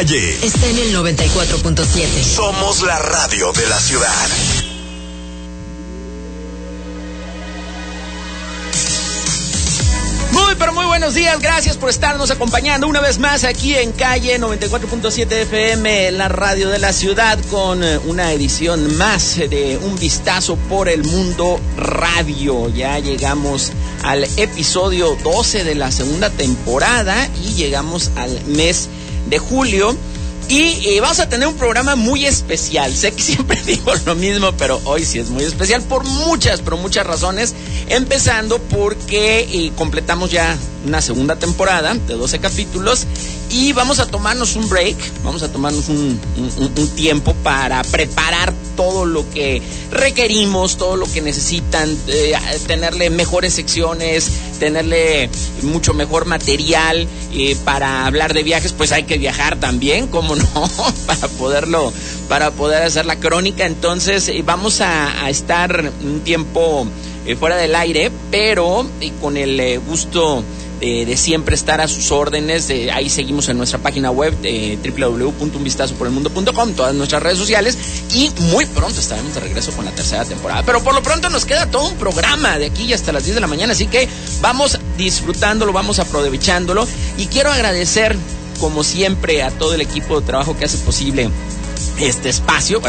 calle. Está en el 94.7. Somos la radio de la ciudad. Muy, pero muy buenos días. Gracias por estarnos acompañando una vez más aquí en calle 94.7 FM, la radio de la ciudad, con eh, una edición más de Un Vistazo por el Mundo Radio. Ya llegamos al episodio 12 de la segunda temporada y llegamos al mes de julio. Y eh, vamos a tener un programa muy especial. Sé que siempre digo lo mismo, pero hoy sí es muy especial por muchas, pero muchas razones. Empezando porque eh, completamos ya una segunda temporada de 12 capítulos y vamos a tomarnos un break, vamos a tomarnos un, tiempo para preparar todo lo que requerimos, todo lo que necesitan, eh, tenerle mejores secciones, tenerle mucho mejor material eh, para hablar de viajes, pues hay que viajar también, ¿cómo no? para poderlo, para poder hacer la crónica. Entonces eh, vamos a estar un tiempo eh, fuera del aire, pero eh, con el eh, gusto de, de siempre estar a sus órdenes. eh, ahí seguimos en nuestra página web eh, www.unvistazoporelmundo.com, todas nuestras redes sociales y muy pronto estaremos de regreso con la tercera temporada. Pero por lo pronto nos queda todo un programa de aquí hasta las 10 de la mañana, así que vamos disfrutándolo, vamos aprovechándolo y quiero agradecer como siempre a todo el equipo de trabajo que hace posible este espacio.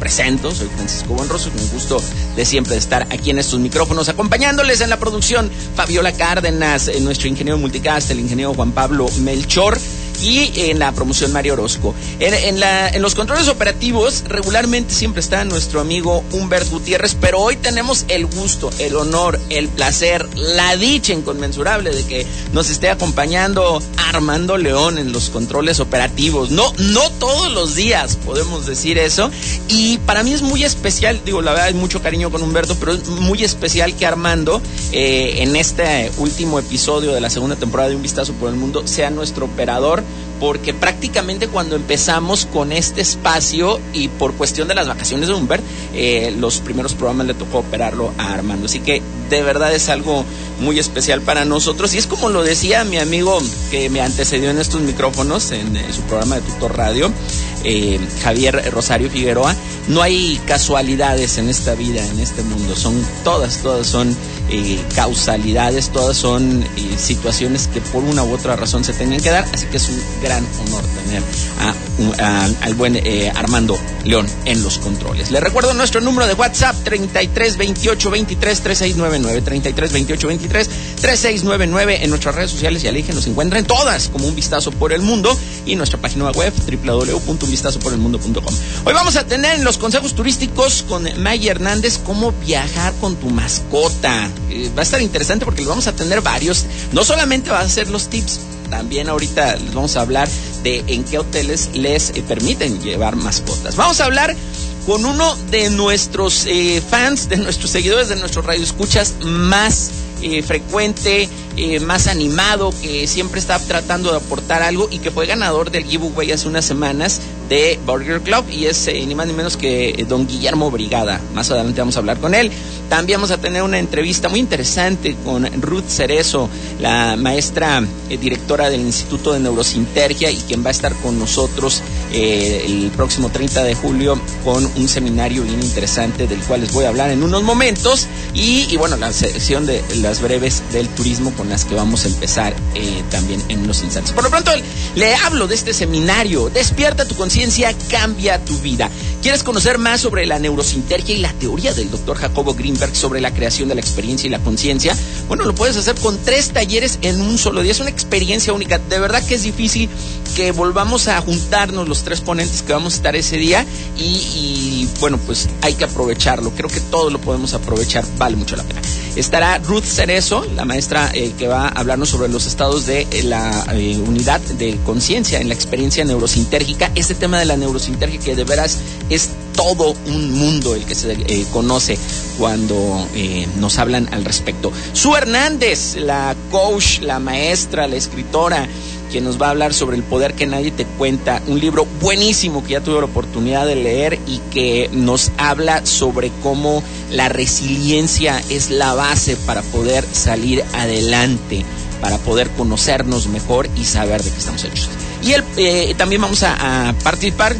Presento, soy Francisco Buenroso, con gusto de siempre estar aquí en estos micrófonos, acompañándoles en la producción Fabiola Cárdenas, eh, nuestro ingeniero multicast, el ingeniero Juan Pablo Melchor. Y en la promoción Mario Orozco. En, los controles operativos regularmente siempre está nuestro amigo Humbert Gutiérrez, pero hoy tenemos el gusto, el honor, el placer, la dicha inconmensurable de que nos esté acompañando Armando León en los controles operativos. No, no todos los días podemos decir eso. Y para mí es muy especial, digo, la verdad hay mucho cariño con Humberto, pero es muy especial que Armando eh, en este último episodio de la segunda temporada de Un Vistazo por el Mundo sea nuestro operador porque prácticamente cuando empezamos con este espacio y por cuestión de las vacaciones de Humbert, eh, los primeros programas le tocó operarlo a Armando. Así que de verdad es algo muy especial para nosotros. Y es como lo decía mi amigo que me antecedió en estos micrófonos, en, eh, su programa de Tutor Radio, eh, Javier Rosario Figueroa, no hay casualidades en esta vida, en este mundo. Son todas, todas son eh, causalidades, todas son eh, situaciones que por una u otra razón se tenían que dar. Así que es un gran honor tener a, al buen Armando León en los controles. Le recuerdo nuestro número de WhatsApp 33 28 23 3699 33 28 23 3699 en nuestras redes sociales ya dije nos encuentran todas como un vistazo por el mundo y nuestra página web www.unvistazoporelmundo.com. Hoy vamos a tener en los consejos turísticos con Maggie Hernández cómo viajar con tu mascota. Eh, va a estar interesante porque vamos a tener varios, no solamente va a ser los tips, también ahorita les vamos a hablar de en qué hoteles les eh, permiten llevar mascotas. Vamos a hablar con uno de nuestros eh, fans, de nuestros seguidores, de nuestros radioescuchas más eh, frecuente, eh, más animado, que siempre está tratando de aportar algo y que fue ganador del giveaway hace unas semanas de Burger Club y es eh, ni más ni menos que don Guillermo Brigada. Más adelante vamos a hablar con él. También vamos a tener una entrevista muy interesante con Ruth Cerezo, la maestra directora del Instituto de Neurosintergia y quien va a estar con nosotros eh, el próximo 30 de julio con un seminario bien interesante del cual les voy a hablar en unos momentos y, bueno, la sección de las breves del turismo con las que vamos a empezar eh, también en unos instantes. Por lo pronto le hablo de este seminario, Despierta tu conciencia, cambia tu vida. ¿Quieres conocer más sobre la neurosintergia y la teoría del doctor Jacobo Greenberg sobre la creación de la experiencia y la conciencia? Bueno, lo puedes hacer con tres talleres en un solo día. Es una experiencia única. De verdad que es difícil que volvamos a juntarnos los tres ponentes que vamos a estar ese día y, bueno, pues hay que aprovecharlo. Creo que todo lo podemos aprovechar. Vale mucho la pena. Estará Ruth Cerezo, la maestra eh, que va a hablarnos sobre los estados de eh, la eh, unidad de conciencia en la experiencia neurosintérgica. Este tema de la neurosintergia que de veras es todo un mundo el que se conoce cuando nos hablan al respecto. Su Hernández, la coach, la maestra, la escritora, quien nos va a hablar sobre el poder que nadie te cuenta, un libro buenísimo que ya tuve la oportunidad de leer y que nos habla sobre cómo la resiliencia es la base para poder salir adelante, para poder conocernos mejor y saber de qué estamos hechos. Y el, eh, también vamos a, a participar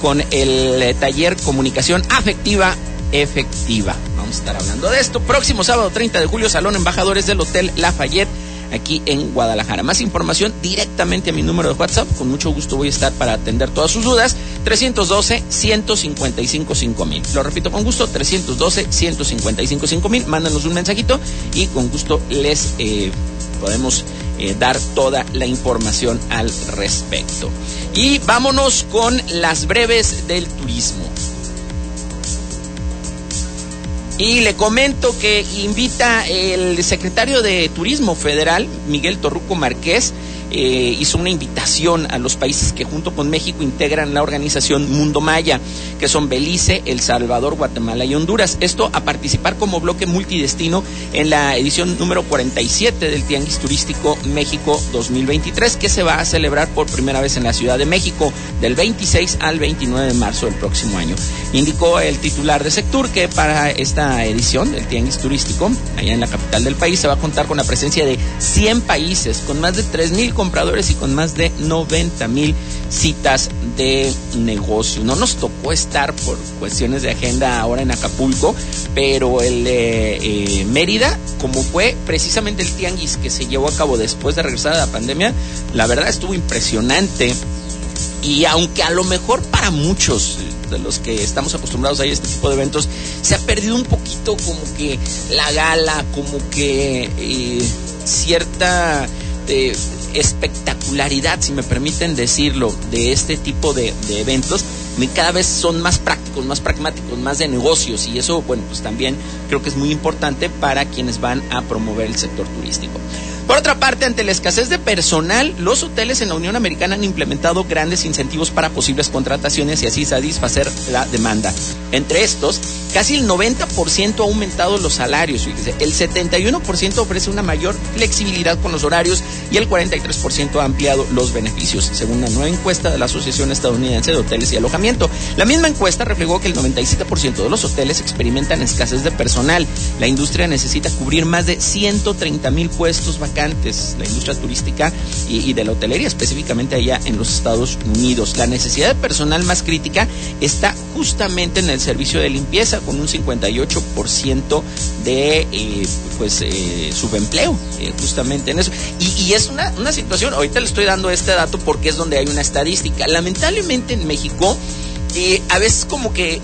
con el eh, taller Comunicación Afectiva Efectiva. Vamos a estar hablando de esto. Próximo sábado 30 de julio, Salón Embajadores del Hotel Lafayette aquí en Guadalajara. Más información directamente a mi número de WhatsApp. Con mucho gusto voy a estar para atender todas sus dudas. 312-155-5000. Lo repito con gusto, 312-155-5000. Mándanos un mensajito y con gusto les eh, podemos eh, dar toda la información al respecto. Y vámonos con las breves del turismo. Y le comento que invita el secretario de Turismo Federal, Miguel Torruco Márquez, eh, hizo una invitación a los países que junto con México integran la organización Mundo Maya, que son Belice, El Salvador, Guatemala y Honduras. Esto a participar como bloque multidestino en la edición número 47 del Tianguis Turístico México 2023, que se va a celebrar por primera vez en la Ciudad de México del 26 al 29 de marzo del próximo año. Indicó el titular de Sectur que para esta edición del Tianguis Turístico, allá en la capital del país, se va a contar con la presencia de 100 países, con más de 3.000 compradores y con más de 90 mil citas de negocio. No nos tocó estar por cuestiones de agenda ahora en Acapulco, pero el eh, Mérida, como fue precisamente el tianguis que se llevó a cabo después de regresar a la pandemia, la verdad estuvo impresionante. Y aunque a lo mejor para muchos de los que estamos acostumbrados a este tipo de eventos, se ha perdido un poquito como que la gala, como que eh, cierta espectacularidad, si me permiten decirlo, de este tipo de, de eventos, cada vez son más prácticos, más pragmáticos, más de negocios y eso, bueno, pues también creo que es muy importante para quienes van a promover el sector turístico. Por otra parte, ante la escasez de personal, los hoteles en la Unión Americana han implementado grandes incentivos para posibles contrataciones y así satisfacer la demanda. Entre estos, casi el 90% ha aumentado los salarios. El 71% ofrece una mayor flexibilidad con los horarios y el 43% ha ampliado los beneficios, según una nueva encuesta de la Asociación Estadounidense de Hoteles y Alojamiento. La misma encuesta reflejó que el 97% de los hoteles experimentan escasez de personal. La industria necesita cubrir más de 130 mil puestos vacantes la industria turística y, de la hotelería, específicamente allá en los Estados Unidos. La necesidad de personal más crítica está justamente en el servicio de limpieza, con un 58% de eh, pues eh, subempleo, eh, justamente en eso. Y, es una, una situación, ahorita le estoy dando este dato porque es donde hay una estadística. Lamentablemente en México, a veces como que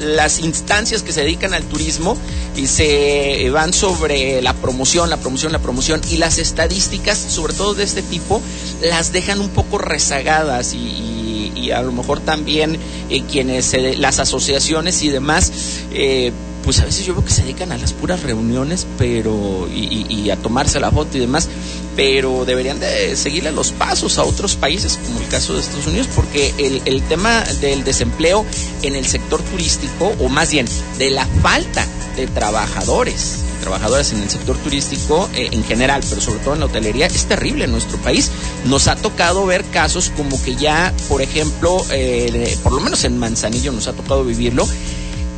las instancias que se dedican al turismo y se van sobre la promoción, la promoción, la promoción y las estadísticas, sobre todo de este tipo, las dejan un poco rezagadas y, a lo mejor también eh, quienes, las asociaciones y demás, eh, pues a veces yo veo que se dedican a las puras reuniones, pero y, a tomarse la foto y demás, pero deberían de seguirle los pasos a otros países, como el caso de Estados Unidos, porque el, tema del desempleo en el sector turístico, o más bien de la falta de trabajadores, trabajadores en el sector turístico eh, en general, pero sobre todo en la hotelería, es terrible en nuestro país. Nos ha tocado ver casos como que ya, por ejemplo, eh, por lo menos en Manzanillo nos ha tocado vivirlo,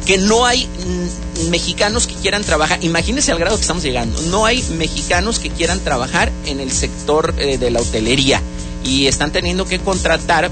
que no hay mexicanos que quieran trabajar, imagínense al grado que estamos llegando, no hay mexicanos que quieran trabajar en el sector eh, de la hotelería y están teniendo que contratar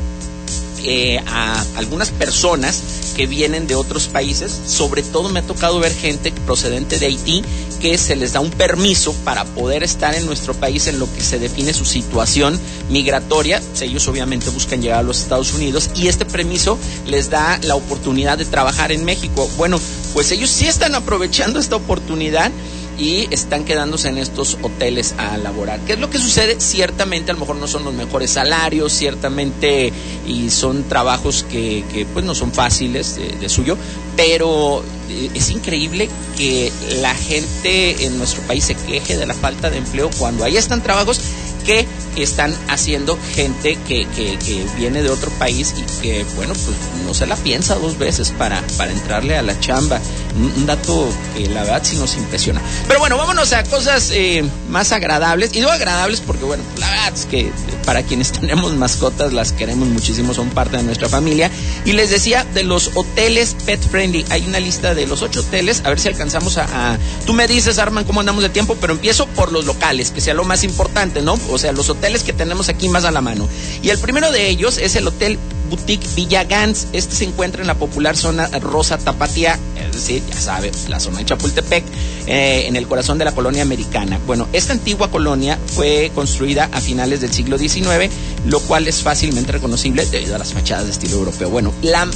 a algunas personas que vienen de otros países. Sobre todo me ha tocado ver gente procedente de Haití que se les da un permiso para poder estar en nuestro país en lo que se define su situación migratoria. Ellos obviamente buscan llegar a los Estados Unidos y este permiso les da la oportunidad de trabajar en México. Bueno, pues ellos sí están aprovechando esta oportunidad y están quedándose en estos hoteles a laborar. ¿Qué es lo que sucede? Ciertamente a lo mejor no son los mejores salarios, ciertamente y son trabajos que, que pues no son fáciles de, suyo, pero eh, es increíble que la gente en nuestro país se queje de la falta de empleo cuando ahí están trabajos que están haciendo gente que, que, que, viene de otro país y que, bueno, pues no se la piensa dos veces para, para entrarle a la chamba. un, dato que la verdad sí nos impresiona. Pero bueno, vámonos a cosas eh, más agradables. Y digo agradables porque, bueno, la verdad es que para quienes tenemos mascotas las queremos muchísimo, son parte de nuestra familia. Y les decía de los hoteles pet friendly. Hay una lista de los ocho hoteles. A ver si alcanzamos a, a... Tú me dices, Arman, cómo andamos de tiempo, pero empiezo por los locales, que sea lo más importante, ¿no? O sea, los hoteles que tenemos aquí más a la mano. Y el primero de ellos es el Hotel Boutique Villa Gans. Este se encuentra en la popular zona Rosa Tapatía, es decir, ya sabe, la zona de Chapultepec, eh, en el corazón de la colonia americana. Bueno, esta antigua colonia fue construida a finales del siglo XIX, lo cual es fácilmente reconocible debido a las fachadas de estilo europeo. Bueno,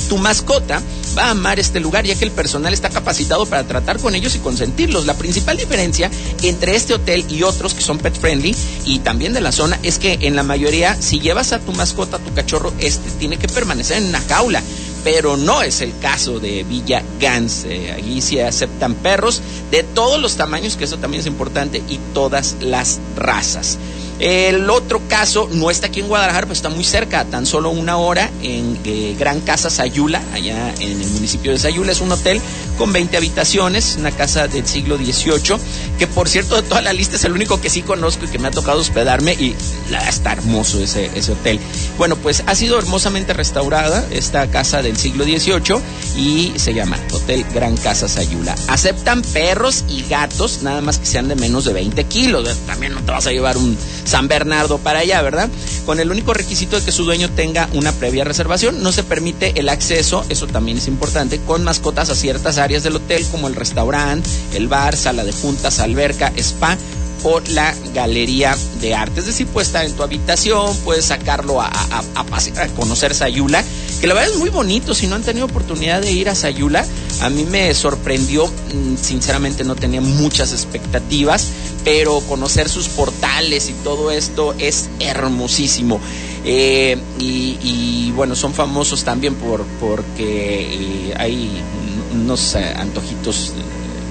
tu mascota va a amar este lugar ya que el personal está capacitado para tratar con ellos y consentirlos. La principal diferencia entre este hotel y otros que son pet friendly y también de la zona es que en la mayoría, si llevas a tu mascota, a tu cachorro, este tiene que permanecer en una jaula pero no es el caso de Villa Gans. Allí se aceptan perros de todos los tamaños, que eso también es importante, y todas las razas. El otro caso no está aquí en Guadalajara, pero está muy cerca, tan solo una hora en eh, Gran Casa Sayula, allá en el municipio de Sayula. Es un hotel con 20 habitaciones, una casa del siglo XVIII, que por cierto de toda la lista es el único que sí conozco y que me ha tocado hospedarme y está hermoso ese, ese hotel. Bueno, pues ha sido hermosamente restaurada esta casa del siglo XVIII y se llama Hotel Gran Casa Sayula. Aceptan perros y gatos, nada más que sean de menos de 20 kilos. También no te vas a llevar un San Bernardo para allá, ¿verdad? Con el único requisito de que su dueño tenga una previa reservación. No se permite el acceso, eso también es importante, con mascotas a ciertas áreas del hotel como el restaurante, el bar, sala de juntas, alberca, spa o la galería de arte. Es decir, puedes estar en tu habitación, puedes sacarlo a, a, a, conocer Sayula, que la verdad es muy bonito. Si no han tenido oportunidad de ir a Sayula, a mí me sorprendió, mm, sinceramente no tenía muchas expectativas, pero conocer sus portales y todo esto es hermosísimo. Eh, y, bueno, son famosos también por porque eh, hay unos eh, antojitos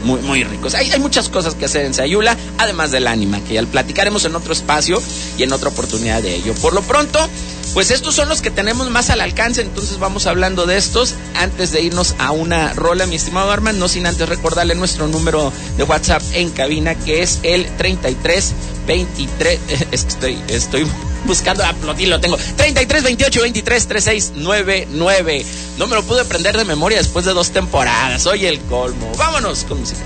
muy, muy ricos. Hay, hay, muchas cosas que hacer en Sayula, además del ánima, que ya platicaremos en otro espacio y en otra oportunidad de ello. Por lo pronto, pues estos son los que tenemos más al alcance, entonces vamos hablando de estos antes de irnos a una rola, mi estimado Arman, no sin antes recordarle nuestro número de WhatsApp en cabina que es el 33 23 es que estoy estoy buscando a y lo tengo 33 28 23 36 99 no me lo pude aprender de memoria después de dos temporadas. Soy el colmo. Vámonos con música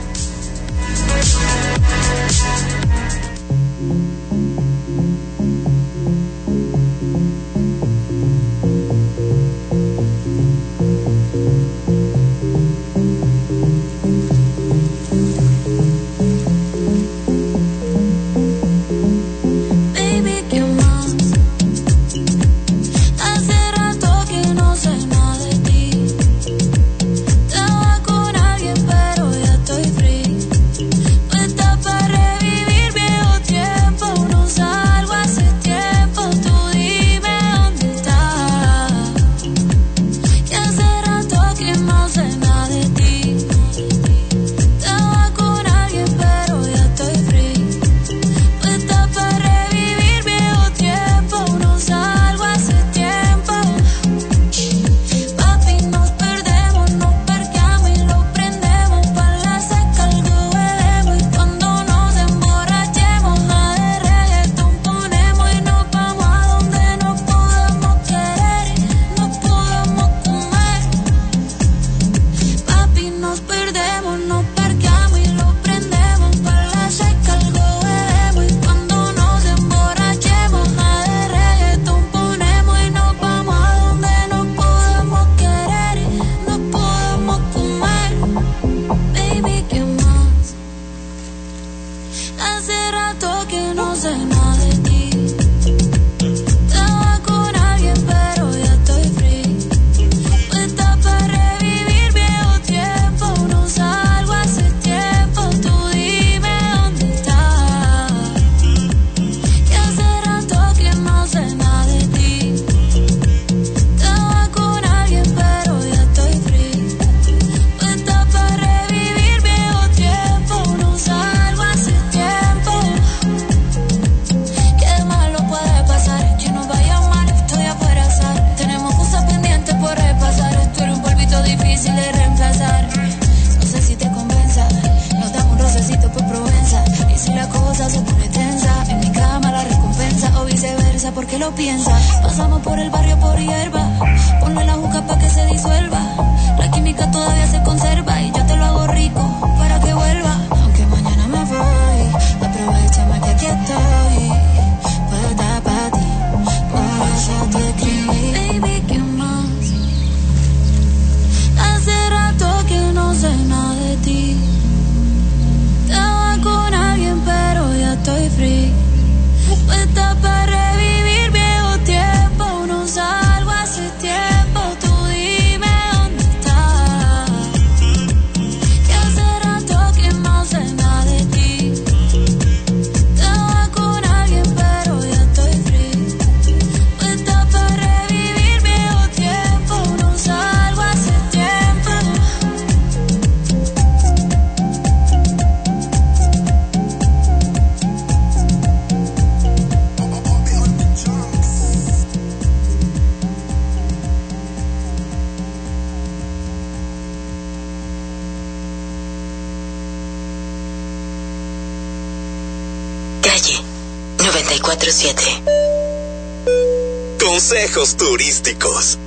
Consejos turísticos.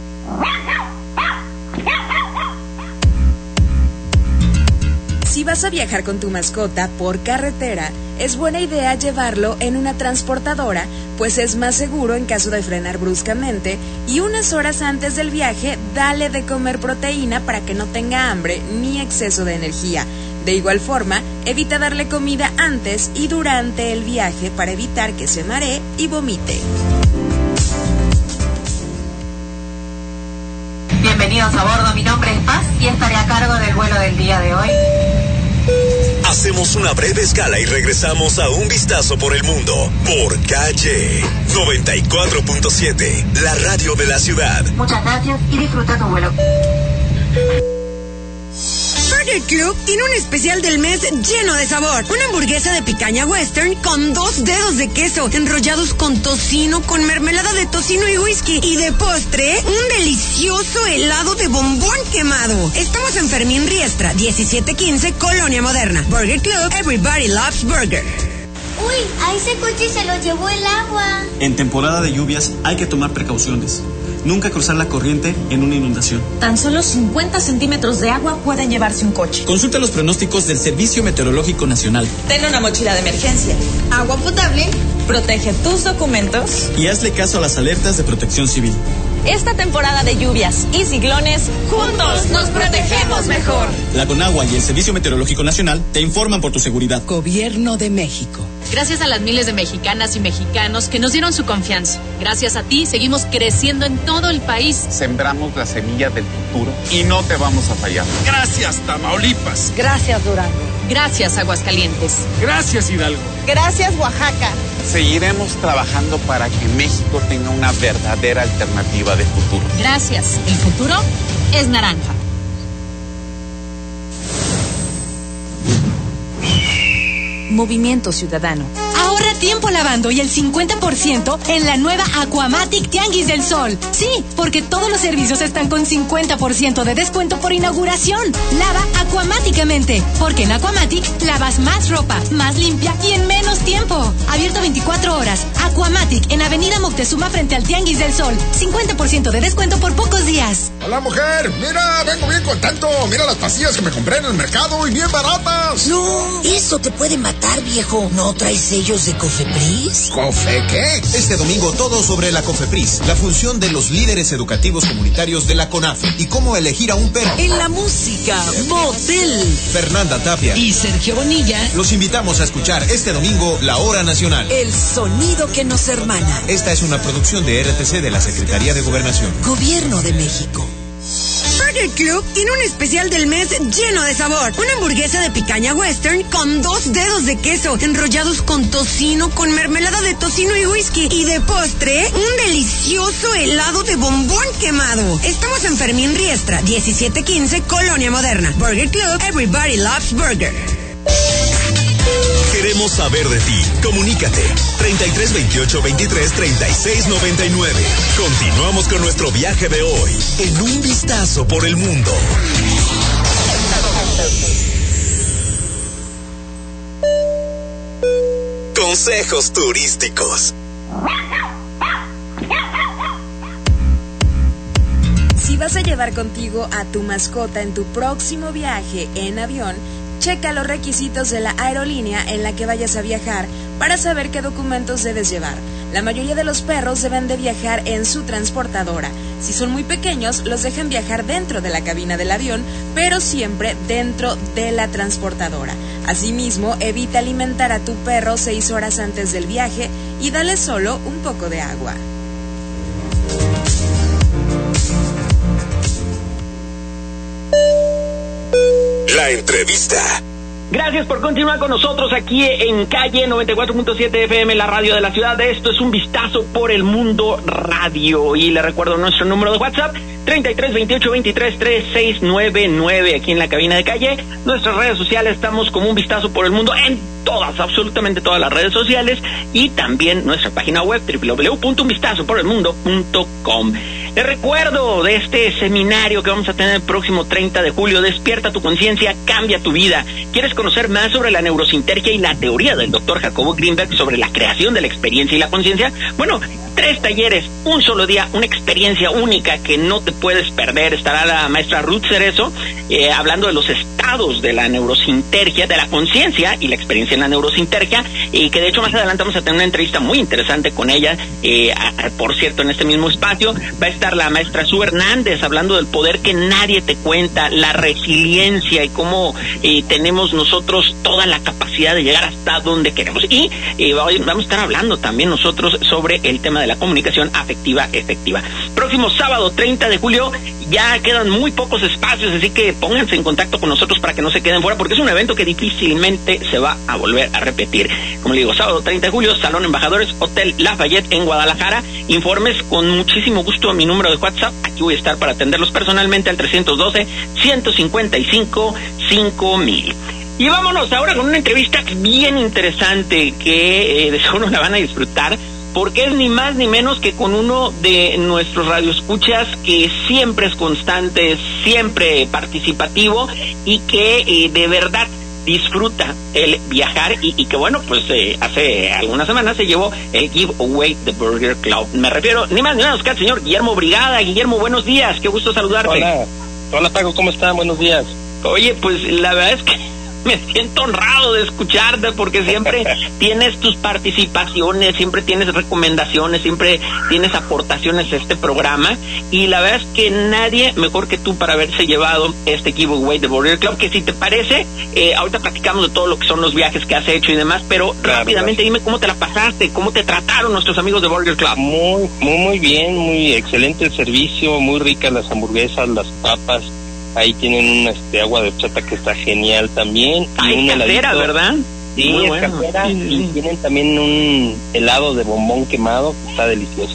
Si vas a viajar con tu mascota por carretera, es buena idea llevarlo en una transportadora, pues es más seguro en caso de frenar bruscamente y unas horas antes del viaje dale de comer proteína para que no tenga hambre ni exceso de energía. De igual forma, evita darle comida antes y durante el viaje para evitar que se maree y vomite. Bienvenidos a bordo, mi nombre es Paz y estaré a cargo del vuelo del día de hoy. Hacemos una breve escala y regresamos a un vistazo por el mundo por calle 94.7, la radio de la ciudad. Muchas gracias y disfruta tu vuelo. Burger Club tiene un especial del mes lleno de sabor. Una hamburguesa de picaña western con dos dedos de queso enrollados con tocino, con mermelada de tocino y whisky. Y de postre, un delicioso helado de bombón quemado. Estamos en Fermín Riestra, 1715, Colonia Moderna. Burger Club, everybody loves burger. Uy, a ese coche se lo llevó el agua. En temporada de lluvias hay que tomar precauciones. Nunca cruzar la corriente en una inundación. Tan solo 50 centímetros de agua pueden llevarse un coche. Consulta los pronósticos del Servicio Meteorológico Nacional. Ten una mochila de emergencia. Agua potable. Protege tus documentos. Y hazle caso a las alertas de protección civil. Esta temporada de lluvias y ciclones, juntos nos protegemos mejor. La Conagua y el Servicio Meteorológico Nacional te informan por tu seguridad. Gobierno de México. Gracias a las miles de mexicanas y mexicanos que nos dieron su confianza. Gracias a ti seguimos creciendo en todo el país. Sembramos la semilla del futuro y no te vamos a fallar. Gracias, Tamaulipas. Gracias, Durango. Gracias, Aguascalientes. Gracias, Hidalgo. Gracias, Oaxaca. Seguiremos trabajando para que México tenga una verdadera alternativa de futuro. Gracias. El futuro es naranja. Movimiento Ciudadano. Ahorra tiempo lavando y el 50% en la nueva Aquamatic Tianguis del Sol. Sí, porque todos los servicios están con 50% de descuento por inauguración. Lava acuamáticamente, porque en Aquamatic lavas más ropa, más limpia y en menos tiempo. Abierto 24 horas. Aquamatic en Avenida Moctezuma frente al Tianguis del Sol. 50% de descuento por pocos días. Hola mujer, mira, vengo bien contento. Mira las pastillas que me compré en el mercado y bien baratas. No, eso te puede matar, viejo. ¿No traes sellos de Cofepris? ¿Cofe qué? Este domingo todo sobre la Cofepris, la función de los líderes educativos comunitarios de la CONAFE y cómo elegir a un perro. En la música, Motel. Fernanda Tapia y Sergio Bonilla. Los invitamos a escuchar este domingo La Hora Nacional. El sonido que nos hermana. Esta es una producción de RTC de la Secretaría de Gobernación. Gobierno de México. Burger Club tiene un especial del mes lleno de sabor. Una hamburguesa de picaña western con dos dedos de queso enrollados con tocino, con mermelada de tocino y whisky. Y de postre, un delicioso helado de bombón quemado. Estamos en Fermín Riestra, 1715, Colonia Moderna. Burger Club, everybody loves burger. Queremos saber de ti. Comunícate. 33 28 23 36 99. Continuamos con nuestro viaje de hoy en un vistazo por el mundo. Consejos turísticos. Si vas a llevar contigo a tu mascota en tu próximo viaje en avión, checa los requisitos de la aerolínea en la que vayas a viajar para saber qué documentos debes llevar. La mayoría de los perros deben de viajar en su transportadora. Si son muy pequeños, los dejan viajar dentro de la cabina del avión, pero siempre dentro de la transportadora. Asimismo, evita alimentar a tu perro seis horas antes del viaje y dale solo un poco de agua. Entrevista. Gracias por continuar con nosotros aquí en calle 94.7 FM, la radio de la ciudad. Esto es un vistazo por el mundo radio. Y le recuerdo nuestro número de WhatsApp, 33 28 23 3699, aquí en la cabina de calle. Nuestras redes sociales estamos como un vistazo por el mundo en todas, absolutamente todas las redes sociales. Y también nuestra página web, www.unvistazoporelmundo.com. Le recuerdo de este seminario que vamos a tener el próximo 30 de julio. Despierta tu conciencia, cambia tu vida. ¿Quieres conocer más sobre la neurosintergia y la teoría del doctor Jacobo Greenberg sobre la creación de la experiencia y la conciencia? Bueno, tres talleres, un solo día, una experiencia única que no te puedes perder. Estará la maestra Ruth Cerezo eh, hablando de los estados de la neurosintergia, de la conciencia y la experiencia en la neurosintergia, y que de hecho más adelante vamos a tener una entrevista muy interesante con ella. Eh, por cierto, en este mismo espacio va a estar la maestra Sue Hernández hablando del poder que nadie te cuenta, la resiliencia y cómo eh, tenemos nosotros toda la capacidad de llegar hasta donde queremos. Y vamos a estar hablando también nosotros sobre el tema de la comunicación afectiva efectiva. Próximo sábado 30 de julio ya quedan muy pocos espacios, así que pónganse en contacto con nosotros para que no se queden fuera, porque es un evento que difícilmente se va a volver a repetir. Como le digo, sábado 30 de julio, Salón Embajadores, Hotel Lafayette en Guadalajara. Informes con muchísimo gusto a mi número de WhatsApp. Aquí voy a estar para atenderlos personalmente al 312-155-5000. Y vámonos ahora con una entrevista bien interesante que eh, de seguro la van a disfrutar porque es ni más ni menos que con uno de nuestros radioescuchas que siempre es constante, siempre participativo y que eh, de verdad disfruta el viajar y, que bueno, pues eh, hace algunas semanas se llevó el giveaway de Burger Club. Me refiero ni más ni menos que al señor Guillermo Brigada. Guillermo, buenos días, qué gusto saludarte. Hola, hola Paco, ¿cómo están? Buenos días. Oye, pues la verdad es que me siento honrado de escucharte porque siempre tienes tus participaciones, siempre tienes recomendaciones, siempre tienes aportaciones a este programa y la verdad es que nadie mejor que tú para haberse llevado este giveaway de Border Club, que si te parece, eh, ahorita platicamos de todo lo que son los viajes que has hecho y demás, pero rápidamente dime cómo te la pasaste, cómo te trataron nuestros amigos de Burger Club. Muy, muy, muy bien, muy excelente el servicio, muy ricas las hamburguesas, las papas Ahí tienen una este, agua de horchata que está genial también. y un casera, ¿verdad? Sí, es casera. Y tienen también un helado de bombón quemado que está delicioso.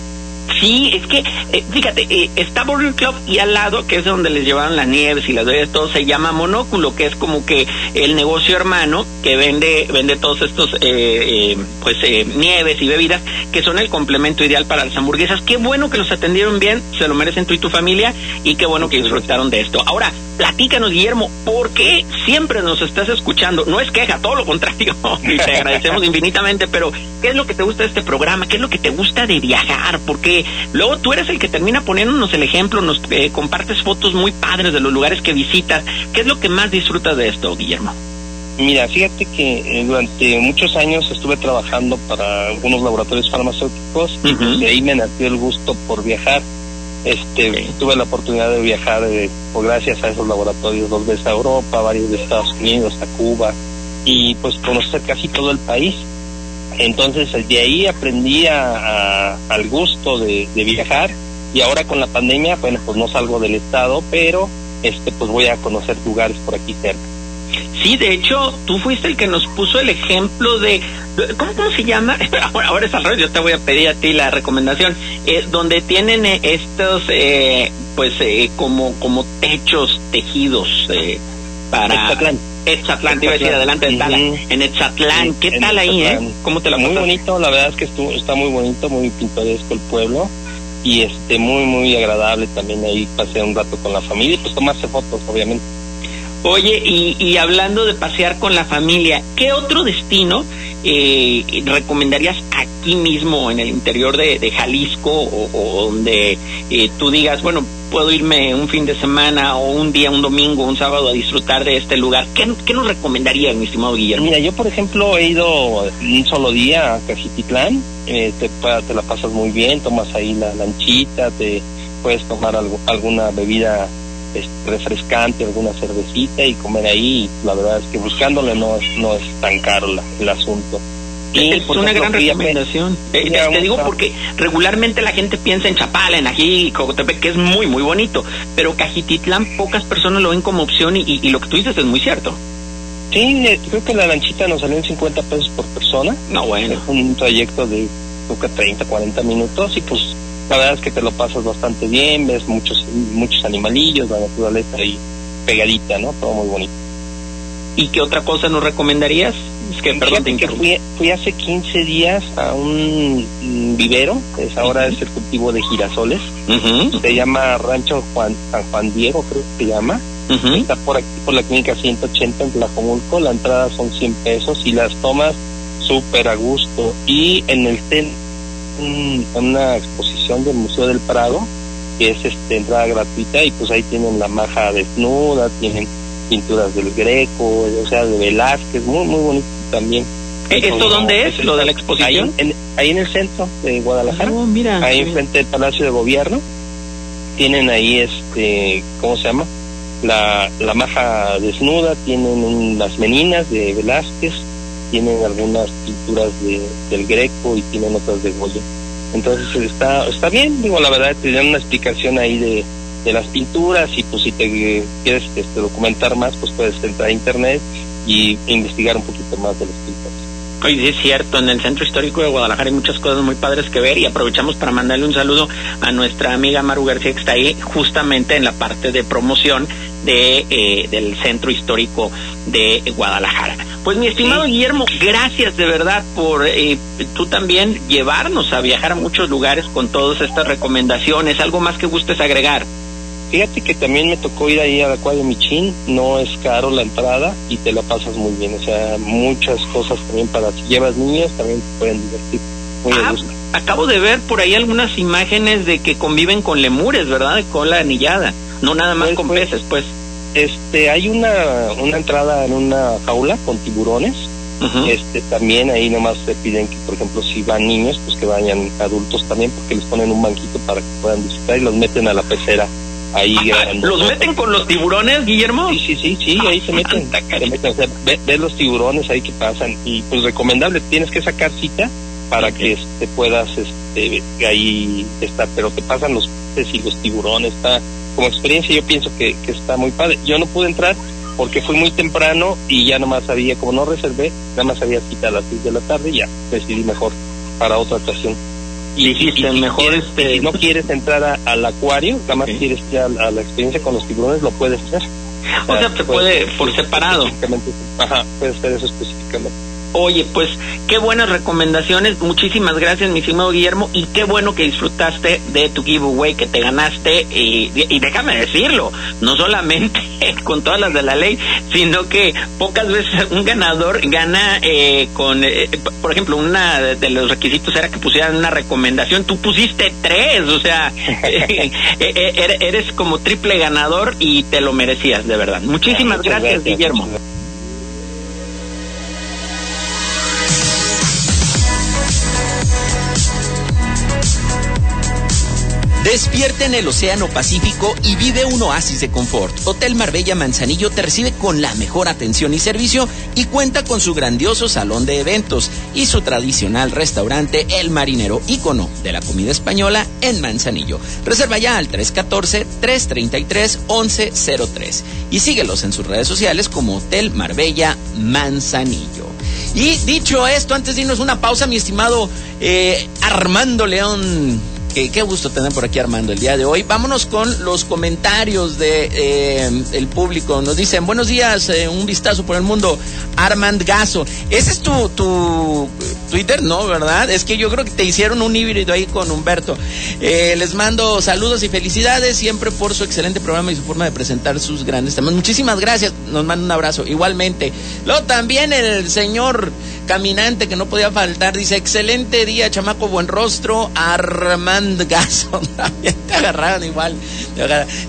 Sí, es que, eh, fíjate, eh, está Burger Club y al lado, que es donde les llevaban las nieves y las bebidas, todo se llama Monóculo, que es como que el negocio hermano que vende vende todos estos, eh, pues, nieves y bebidas, que son el complemento ideal para las hamburguesas. Qué bueno que los atendieron bien, se lo merecen tú y tu familia, y qué bueno que disfrutaron de esto. Ahora, platícanos, Guillermo, ¿por qué siempre nos estás escuchando? No es queja, todo lo contrario, y te agradecemos infinitamente, pero ¿qué es lo que te gusta de este programa? ¿Qué es lo que te gusta de viajar? Porque luego tú eres el que termina poniéndonos el ejemplo, nos eh, compartes fotos muy padres de los lugares que visitas. ¿Qué es lo que más disfrutas de esto, Guillermo? Mira, fíjate que eh, durante muchos años estuve trabajando para algunos laboratorios farmacéuticos y ahí me nació el gusto por viajar. Este, tuve la oportunidad de viajar eh, pues, gracias a esos laboratorios dos veces a Europa, varios de Estados Unidos, a Cuba y pues conocer casi todo el país. Entonces de ahí aprendí a, al gusto de, viajar y ahora con la pandemia, bueno, pues no salgo del estado, pero este pues voy a conocer lugares por aquí cerca. Sí, de hecho, tú fuiste el que nos puso el ejemplo de, ¿cómo, cómo se llama? Ahora, ahora es al revés, yo te voy a pedir a ti la recomendación, eh, donde tienen eh, estos, eh, pues, como, como techos tejidos para... Etzatlán, te iba a decir adelante de Tala. En Etzatlán, ¿qué tal ahí, eh? ¿Cómo te la Muy bonito, la verdad es que estuvo, está muy bonito, muy pintoresco el pueblo. Y este muy muy agradable también ahí pasé un rato con la familia y pues tomarse fotos obviamente. Oye y, y hablando de pasear con la familia qué otro destino eh, recomendarías aquí mismo en el interior de, Jalisco o, donde eh, tú digas, bueno, puedo irme un fin de semana o un día, un domingo, un sábado a disfrutar de este lugar? ¿Qué, nos recomendarías, mi estimado Guillermo? Mira, yo por ejemplo he ido un solo día a Cajititlán, eh, te, te la pasas muy bien, tomas ahí la lanchita, te puedes tomar algo, alguna bebida refrescante, alguna cervecita y comer ahí. La verdad es que buscándole no es, no es tan caro el asunto. es una gran recomendación. Eh, te digo porque regularmente la gente piensa en Chapala, en Ají, Cocotepec, que es muy, muy bonito. Pero Cajititlán pocas personas lo ven como opción y, lo que tú dices es muy cierto. Sí, eh, creo que la lanchita nos salió en 50 pesos por persona. No, bueno. Es un trayecto de creo que 30, 40 minutos y pues la verdad es que te lo pasas bastante bien, ves muchos muchos animalillos, la naturaleza ahí pegadita, ¿no? Todo muy bonito. ¿Y qué otra cosa nos recomendarías? Es que, perdón, te fui, fui, hace 15 días a un vivero, es ahora es el cultivo de girasoles, se llama Rancho Juan, San Juan Diego, creo que se llama. Está por aquí, por la clínica 180 en Tlajomulco, la entrada son 100 pesos y las tomas súper a gusto. Y en el centro una exposición del Museo del Prado, que es este, entrada gratuita, y pues ahí tienen la maja desnuda, tienen pinturas del Greco, o sea, de Velázquez, muy, muy bonito también. ¿E-, ¿Esto dónde es, lo de la exposición? Ahí en, el centro de Guadalajara, oh, mira, ahí enfrente del Palacio de Gobierno, tienen ahí, este, ¿cómo se llama? La, la maja desnuda, tienen las meninas de Velázquez, tienen algunas pinturas de, del Greco y tienen otras de Goya. Entonces está está bien, digo, la verdad te dan una explicación ahí de, de las pinturas y pues si te quieres este, documentar más, pues puedes entrar a internet y investigar un poquito más de las pinturas. Oye, es cierto, en el Centro Histórico de Guadalajara hay muchas cosas muy padres que ver y aprovechamos para mandarle un saludo a nuestra amiga Maru García que está ahí justamente en la parte de promoción de, eh, del Centro Histórico de Guadalajara. Pues mi estimado Guillermo, gracias de verdad por eh, tú también llevarnos a viajar a muchos lugares con todas estas recomendaciones. ¿Algo más que gustes agregar? Fíjate que también me tocó ir ahí a la cual de Michín, no es caro la entrada y te la pasas muy bien, o sea, muchas cosas también para si llevas niños también te pueden divertir. Muy ah, acabo de ver por ahí algunas imágenes de que conviven con lemures, ¿verdad? De cola anillada, no nada más pues, con pues, peces, pues. Este, hay una, una entrada en una jaula con tiburones, este también ahí nomás te piden que por ejemplo si van niños pues que vayan adultos también porque les ponen un banquito para que puedan visitar y los meten a la pecera ahí ¿Los meten con los tiburones, Guillermo? Sí, sí, sí, sí, ahí se meten. se meten ve, los tiburones ahí que pasan y pues recomendable, tienes que sacar cita para que te puedas este, ahí estar, pero te pasan los peces y los tiburones, está como experiencia yo pienso que, que está muy padre. Yo no pude entrar porque fui muy temprano y ya nomás había, como no reservé, nada más había cita a las 6 de la tarde y ya decidí mejor para otra ocasión. Y dijiste mejor este si no quieres entrar al acuario nada más quieres ir a, la experiencia con los tiburones lo puedes hacer. O sea, se puede por separado. ajá puedes hacer eso específicamente Oye, pues qué buenas recomendaciones. Muchísimas gracias, mi estimado Guillermo. Y qué bueno que disfrutaste de tu giveaway que te ganaste. Y, déjame decirlo, no solamente con todas las de la ley, sino que pocas veces un ganador gana eh, con, eh, por ejemplo, una de los requisitos era que pusieran una recomendación. Tú pusiste tres, o sea, eh, eres como triple ganador y te lo merecías, de verdad. Muchísimas gracias, Guillermo. Despierta en el Océano Pacífico y vive un oasis de confort. Hotel Marbella Manzanillo te recibe con la mejor atención y servicio y cuenta con su grandioso salón de eventos y su tradicional restaurante El Marinero, ícono de la comida española en Manzanillo. Reserva ya al 314-333-1103 y síguelos en sus redes sociales como Hotel Marbella Manzanillo. Y dicho esto, antes de irnos una pausa, mi estimado eh, Armando León Que qué gusto tener por aquí Armando el día de hoy. Vámonos con los comentarios de eh, el público. Nos dicen, buenos días, eh, un vistazo por el mundo. Armand Gaso. Ese es tu, tu Twitter, ¿no? ¿Verdad? Es que yo creo que te hicieron un híbrido ahí con Humberto. Eh, les mando saludos y felicidades siempre por su excelente programa y su forma de presentar sus grandes temas. Muchísimas gracias. Nos manda un abrazo. Igualmente. Luego también el señor caminante que no podía faltar dice, excelente día, chamaco, buen rostro. Gaso. También te agarraron igual.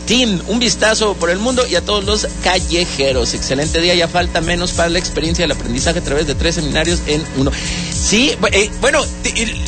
Tim, un vistazo por el mundo y a todos los callejeros. Excelente día. Ya falta menos para la experiencia del aprendizaje a través de tres seminarios en uno. Sí, eh, bueno,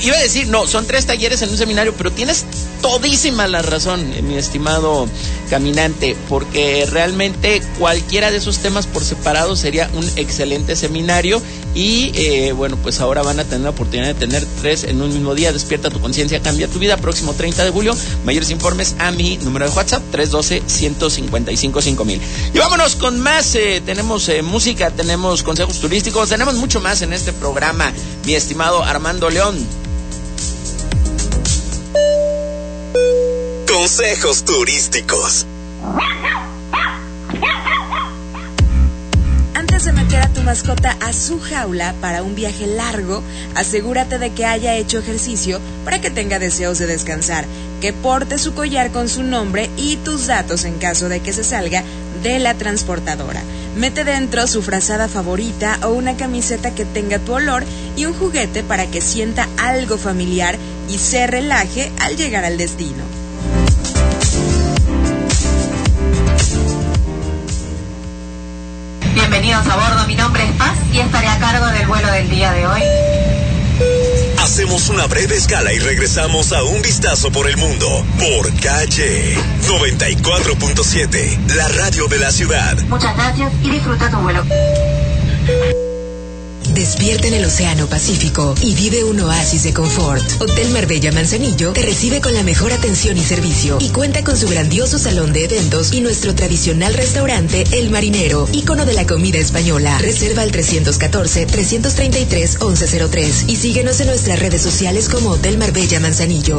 iba a decir, no, son tres talleres en un seminario, pero tienes todísima la razón, eh, mi estimado caminante, porque realmente cualquiera de esos temas por separado sería un excelente seminario y eh, bueno, pues ahora van a tener la oportunidad de tener tres en un mismo día. Despierta tu conciencia, cambia tu vida. Próximo 30 de julio, mayores informes a mi número de WhatsApp, 312-155-5000. Y vámonos con más, tenemos música, tenemos consejos turísticos, tenemos mucho más en este programa mi estimado Armando León. Consejos turísticos. Mascota a su jaula para un viaje largo, asegúrate de que haya hecho ejercicio para que tenga deseos de descansar, que porte su collar con su nombre y tus datos en caso de que se salga de la transportadora. Mete dentro su frazada favorita o una camiseta que tenga tu olor y un juguete para que sienta algo familiar y se relaje al llegar al destino. Bienvenidos a bordo, y estaré a cargo del vuelo del día de hoy. Hacemos una breve escala y regresamos a un vistazo por el mundo por calle 94.7, la radio de la ciudad. Muchas gracias y disfruta tu vuelo. Despierta en el Océano Pacífico y vive un oasis de confort. Hotel Marbella Manzanillo te recibe con la mejor atención y servicio y cuenta con su grandioso salón de eventos y nuestro tradicional restaurante El Marinero, ícono de la comida española. Reserva al 314-333-1103 y síguenos en nuestras redes sociales como Hotel Marbella Manzanillo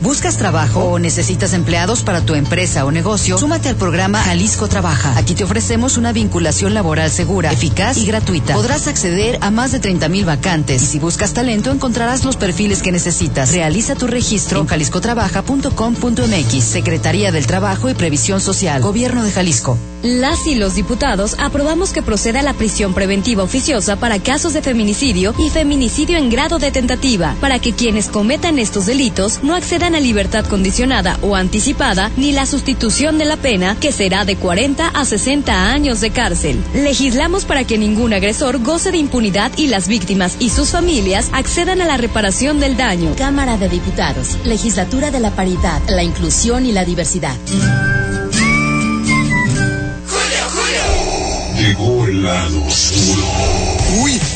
¿Buscas trabajo o necesitas empleados para tu empresa o negocio? Súmate al programa Jalisco Trabaja. Aquí te ofrecemos una vinculación laboral segura, eficaz y gratuita. Podrás acceder a más de 30 mil vacantes si buscas talento encontrarás los perfiles que necesitas. Realiza tu registro en jaliscotrabaja.com.mx. Secretaría del Trabajo y Previsión Social. Gobierno de Jalisco. Las y los diputados aprobamos que proceda la prisión preventiva oficiosa para casos de feminicidio y feminicidio en grado de tentativa, para que quienes cometan estos delitos no accedan a libertad condicionada o anticipada ni la sustitución de la pena, que será de 40 a 60 años de cárcel. Legislamos para que ningún agresor goce de impunidad y las víctimas y sus familias accedan a la reparación del daño. Cámara de Diputados, Legislatura de la Paridad, la Inclusión y la Diversidad. Llegó el lado oscuro.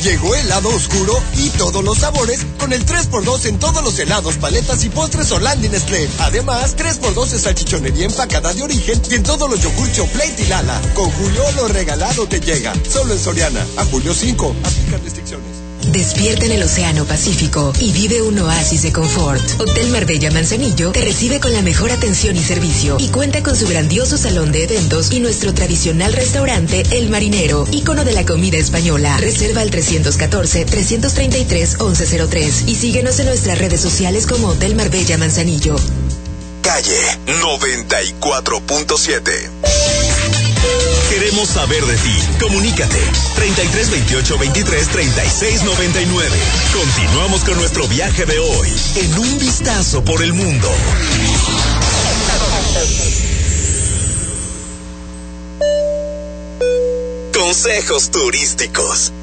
Llegó el lado oscuro y todos los sabores con el 3x2 en todos los helados, paletas y postres Orlando y Nestlé. Además, 3x2 es salchichonería empacada de origen y en todos los yogurts Plate y Lala. Con Julio lo regalado te llega. Solo en Soriana. A julio 5. Aplican restricciones. Despierta en el Océano Pacífico y vive un oasis de confort. Hotel Marbella Manzanillo te recibe con la mejor atención y servicio y cuenta con su grandioso salón de eventos y nuestro tradicional restaurante El Marinero, ícono de la comida española. Reserva al 314-333-1103 y síguenos en nuestras redes sociales como Hotel Marbella Manzanillo. Calle 94.7 Queremos saber de ti. Comunícate. 33 28 23 36 99. Continuamos con nuestro viaje de hoy en un vistazo por el mundo. Consejos turísticos.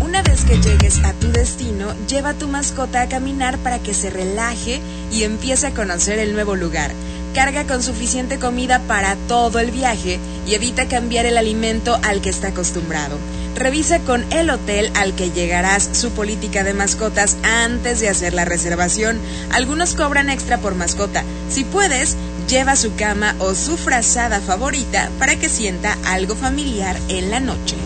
Una vez que llegue llegues a tu destino, lleva a tu mascota a caminar para que se relaje y empiece a conocer el nuevo lugar. Carga con suficiente comida para todo el viaje y evita cambiar el alimento al que está acostumbrado. Revisa con el hotel al que llegarás su política de mascotas antes de hacer la reservación. Algunos cobran extra por mascota. Si puedes, lleva su cama o su frazada favorita para que sienta algo familiar en la noche.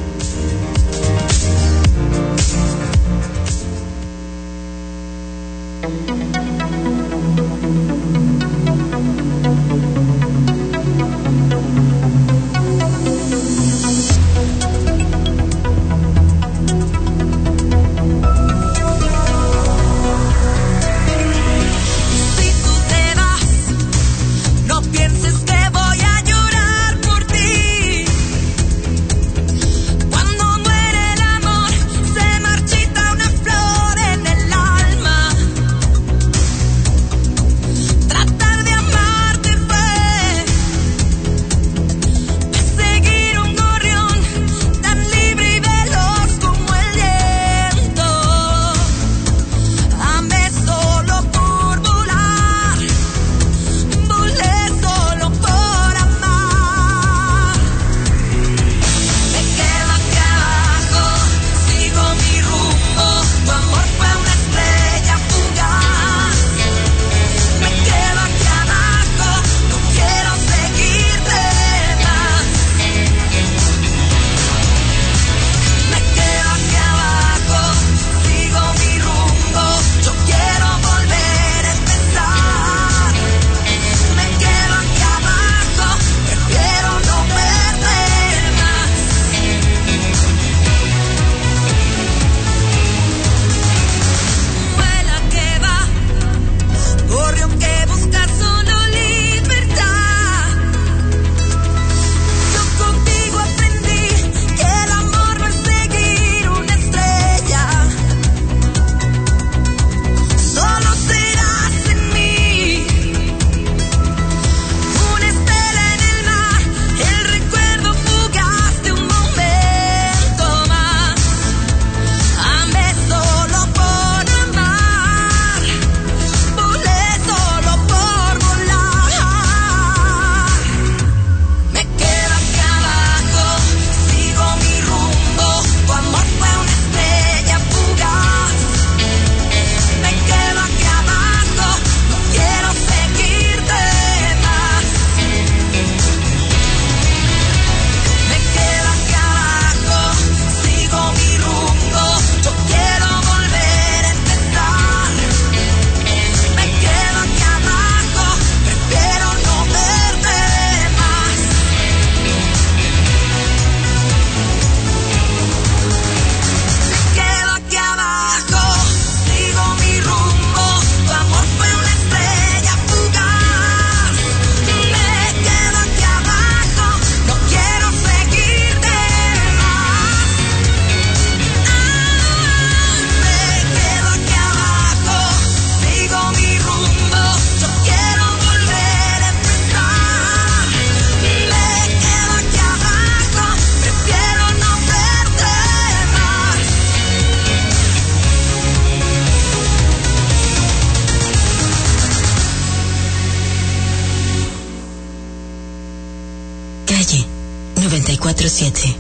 947.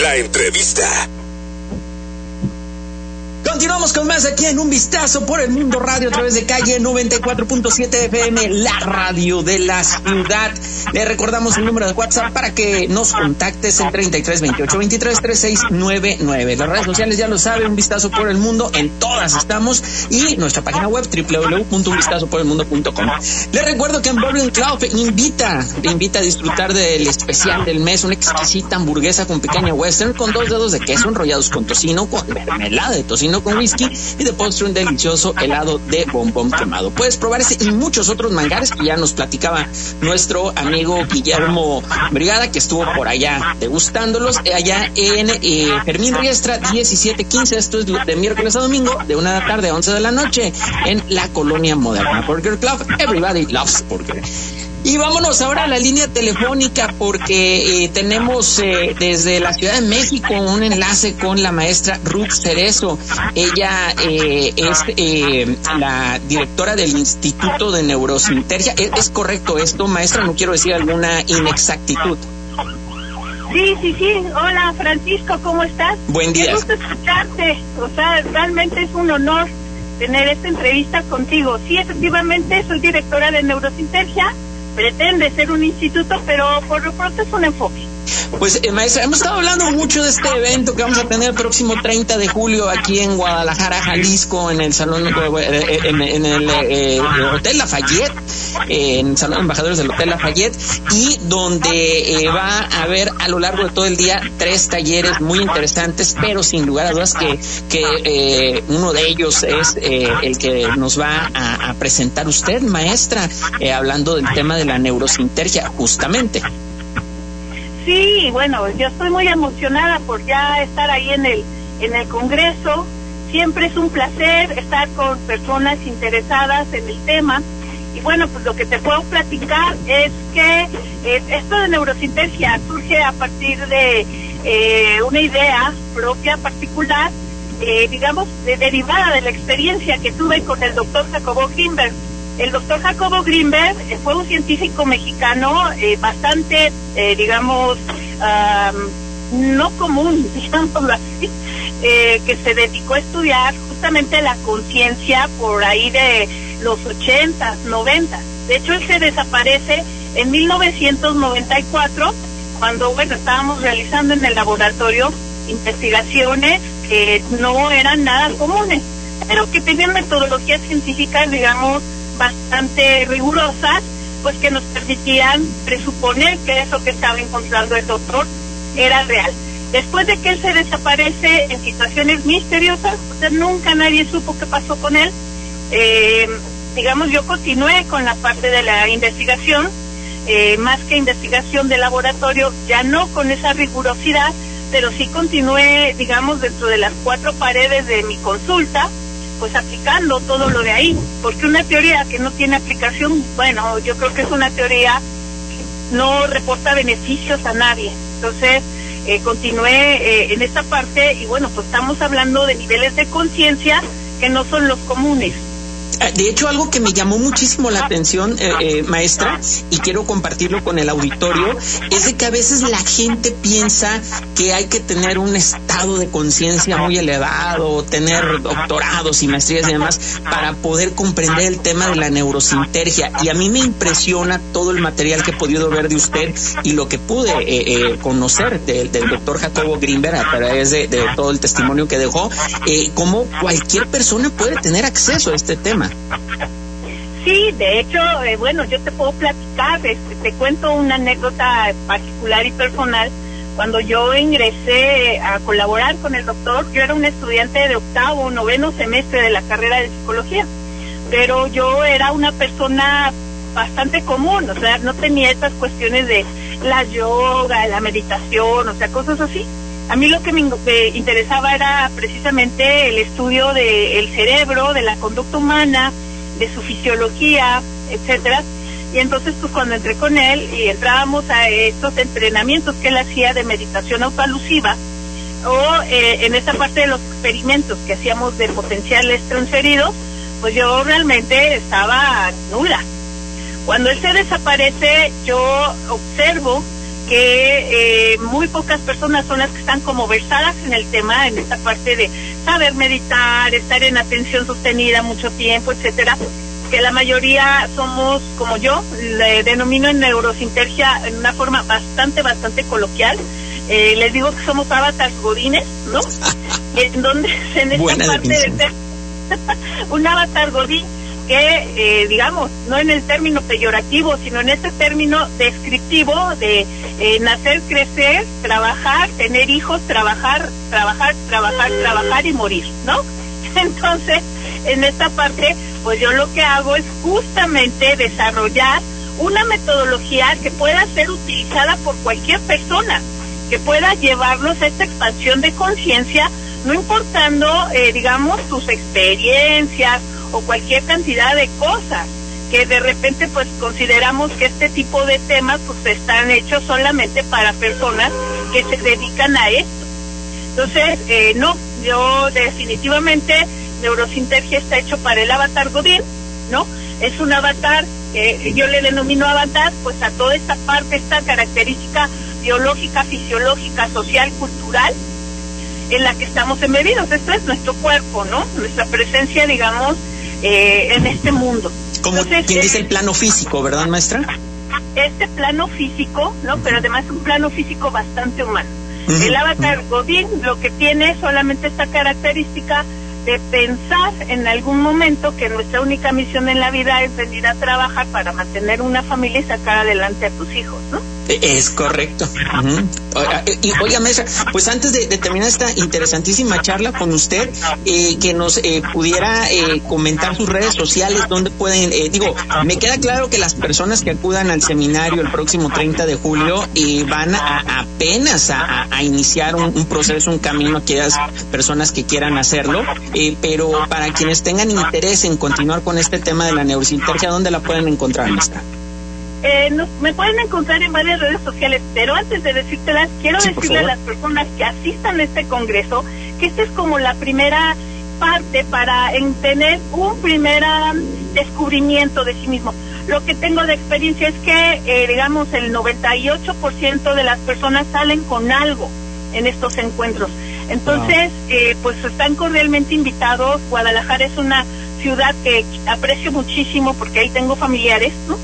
La entrevista. Continuamos con más aquí en Un Vistazo por el Mundo Radio a través de calle 94.7 FM, la radio de la ciudad. Le recordamos el número de WhatsApp para que nos contactes en 33 28 23 36 99. Las redes sociales ya lo sabe, Un Vistazo por el Mundo, en todas estamos y nuestra página web www.unvistazoporelmundo.com. Le recuerdo que en Bourbon Club invita, te invita a disfrutar del especial del mes, una exquisita hamburguesa con pequeña western con dos dedos de queso enrollados con tocino, con mermelada de tocino con whisky y de postre un delicioso helado de bombón quemado. Puedes probar ese y muchos otros mangares que ya nos platicaba nuestro amigo Guillermo Brigada, que estuvo por allá degustándolos, eh, allá en eh, Fermín Riestra 1715. Esto es de miércoles a domingo, de una tarde a 11 de la noche, en la colonia moderna Burger Club. Everybody loves burger. Y vámonos ahora a la línea telefónica porque eh, tenemos eh, desde la Ciudad de México un enlace con la maestra Ruth Cerezo. Ella eh, es eh, la directora del Instituto de Neurosintergia. ¿Es, es correcto esto, maestra? No quiero decir alguna inexactitud. Sí, sí, sí. Hola, Francisco, ¿cómo estás? Buen día. Qué gusto escucharte. O sea, realmente es un honor tener esta entrevista contigo. Sí, efectivamente, soy directora de Neurosintergia. Pretende ser un instituto, pero por lo pronto es un enfoque. Pues, eh, maestra, hemos estado hablando mucho de este evento que vamos a tener el próximo 30 de julio aquí en Guadalajara, Jalisco, en el Salón, eh, eh, en, en el eh, Hotel Lafayette, en el Salón de Embajadores del Hotel Lafayette, y donde va a haber a lo largo de todo el día tres talleres muy interesantes, pero sin lugar a dudas que, que eh, uno de ellos es eh, el que nos va a, presentar usted, maestra, eh, hablando del tema de la neurosintergia, justamente. Sí, bueno, yo estoy muy emocionada por ya estar ahí en el en el Congreso. Siempre es un placer estar con personas interesadas en el tema. Y bueno, pues lo que te puedo platicar es que eh, esto de neurosintergia surge a partir de eh, una idea propia particular, eh, digamos, de- derivada de la experiencia que tuve con el doctor Jacobo Greenberg. El doctor Jacobo Greenberg eh, fue un científico mexicano eh, bastante, eh, digamos, am, no común, digámoslo así, que se dedicó a estudiar justamente la conciencia por ahí de los 80, 90. De hecho, él se desaparece en 1994, cuando, bueno, estábamos realizando en el laboratorio investigaciones que no eran nada comunes, pero que tenían metodologías científicas, digamos, bastante rigurosas, pues que nos permitían presuponer que eso que estaba encontrando el doctor era real. Después de que él se desaparece en situaciones misteriosas, nunca nadie supo qué pasó con él. Eh, digamos, yo continué con la parte de la investigación, eh, más que investigación de laboratorio, ya no con esa rigurosidad, pero sí continué, digamos, dentro de las cuatro paredes de mi consulta, pues aplicando todo lo de ahí, porque una teoría que no tiene aplicación, bueno, yo creo que es una teoría que no reporta beneficios a nadie. Entonces, eh, continué eh, en esta parte y bueno, pues estamos hablando de niveles de conciencia que no son los comunes. Ah, De hecho, algo que me llamó muchísimo la atención, eh, eh, maestra, y quiero compartirlo con el auditorio, es de que a veces la gente piensa que hay que tener un estado de conciencia muy elevado, tener doctorados y maestrías y demás para poder comprender el tema de la neurosintergia. Y a mí me impresiona todo el material que he podido ver de usted y lo que pude eh, eh, conocer del, doctor Jacobo Greenberg a través de, de todo el testimonio que dejó, eh, cómo cualquier persona puede tener acceso a este tema. Sí, de hecho, eh, bueno, yo te puedo platicar, este, te cuento una anécdota particular y personal. Cuando yo ingresé a colaborar con el doctor, yo era un estudiante de octavo, noveno semestre de la carrera de psicología, pero yo era una persona bastante común, o sea, no tenía estas cuestiones de la yoga, la meditación, o sea, cosas así. A mí lo que me, in- me interesaba era precisamente el estudio del cerebro, de la conducta humana, de su fisiología, etcétera. Y entonces, pues cuando entré con él y entrábamos a estos entrenamientos que él hacía de meditación autoalusiva, o eh, en esta parte de los experimentos que hacíamos de potenciales transferidos, pues yo realmente estaba nula. Cuando él se desaparece, yo observo que eh, muy pocas personas son las que están como versadas en el tema, en esta parte de saber meditar, estar en atención sostenida mucho tiempo, etcétera, que la mayoría somos como yo, le denomino en neurosintergia en una forma bastante, bastante coloquial. Eh, les digo que somos avatars godines, ¿no? en donde en esta Buena parte de definición. ser un avatar godín que, eh, digamos, no en el término peyorativo, sino en este término descriptivo de eh, nacer, crecer, trabajar, tener hijos, trabajar, trabajar, trabajar, trabajar y morir, ¿no? Entonces, en esta parte, pues yo lo que hago es justamente desarrollar una metodología que pueda ser utilizada por cualquier persona, que pueda llevarlos a esta expansión de conciencia, no importando, eh, digamos, sus experiencias o cualquier cantidad de cosas, que de repente pues consideramos que este tipo de temas pues están hechos solamente para personas que se dedican a esto. Entonces, eh, no, yo definitivamente Neurosintergia está hecho para el avatar Godín, ¿no? Es un avatar que yo le denomino avatar pues a toda esta parte, esta característica biológica, fisiológica, social, cultural en la que estamos embebidos. Esto es nuestro cuerpo, ¿no? Nuestra presencia, digamos, eh, en este mundo. Como quien dice el plano físico, ¿verdad, maestra? Este plano físico, ¿no? Pero además un plano físico bastante humano. El avatar Godín lo que tiene es solamente esta característica de pensar en algún momento que nuestra única misión en la vida es venir a trabajar para mantener una familia y sacar adelante a tus hijos, ¿no? Es correcto. Y oiga, maestra, pues antes de, terminar esta interesantísima charla con usted, eh, que nos eh, pudiera eh, comentar sus redes sociales, donde pueden, eh, digo, me queda claro que las personas que acudan al seminario el próximo 30 de julio eh, van a, apenas a, iniciar un, proceso, un camino, aquellas personas que quieran hacerlo, eh, pero para quienes tengan interés en continuar con este tema de la neurosintergia, ¿dónde la pueden encontrar, maestra? Eh, nos- me pueden encontrar en varias redes sociales, pero antes de decírtelas, quiero Sí, decirle a las personas que asistan a este congreso que esta es como la primera parte para en tener un primer ah, descubrimiento de sí mismo. Lo que tengo de experiencia es que, eh, digamos, el 98% de las personas salen con algo en estos encuentros. Entonces, eh, pues están cordialmente invitados. Guadalajara es una ciudad que aprecio muchísimo porque ahí tengo familiares, ¿no?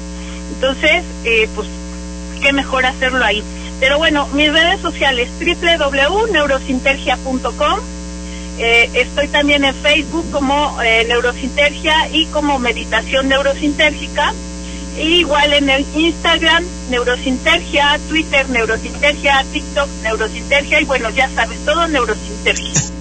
Entonces, eh, pues, qué mejor hacerlo ahí. Pero bueno, mis redes sociales, www.neurosintergia.com. Eh, estoy también en Facebook como eh, Neurosintergia y como Meditación Neurosintérgica. Igual en el Instagram, Neurosintergia, Twitter, Neurosintergia, TikTok, Neurosintergia y bueno, ya sabes, todo Neurosintergia.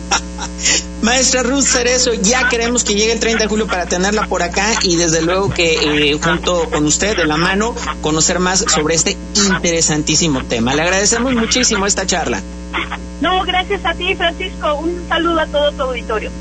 Maestra Ruth Cerezo, ya queremos que llegue el 30 de julio para tenerla por acá y desde luego que eh, junto con usted de la mano conocer más sobre este interesantísimo tema. Le agradecemos muchísimo esta charla. No, gracias a ti, Francisco. Un saludo a todo tu auditorio.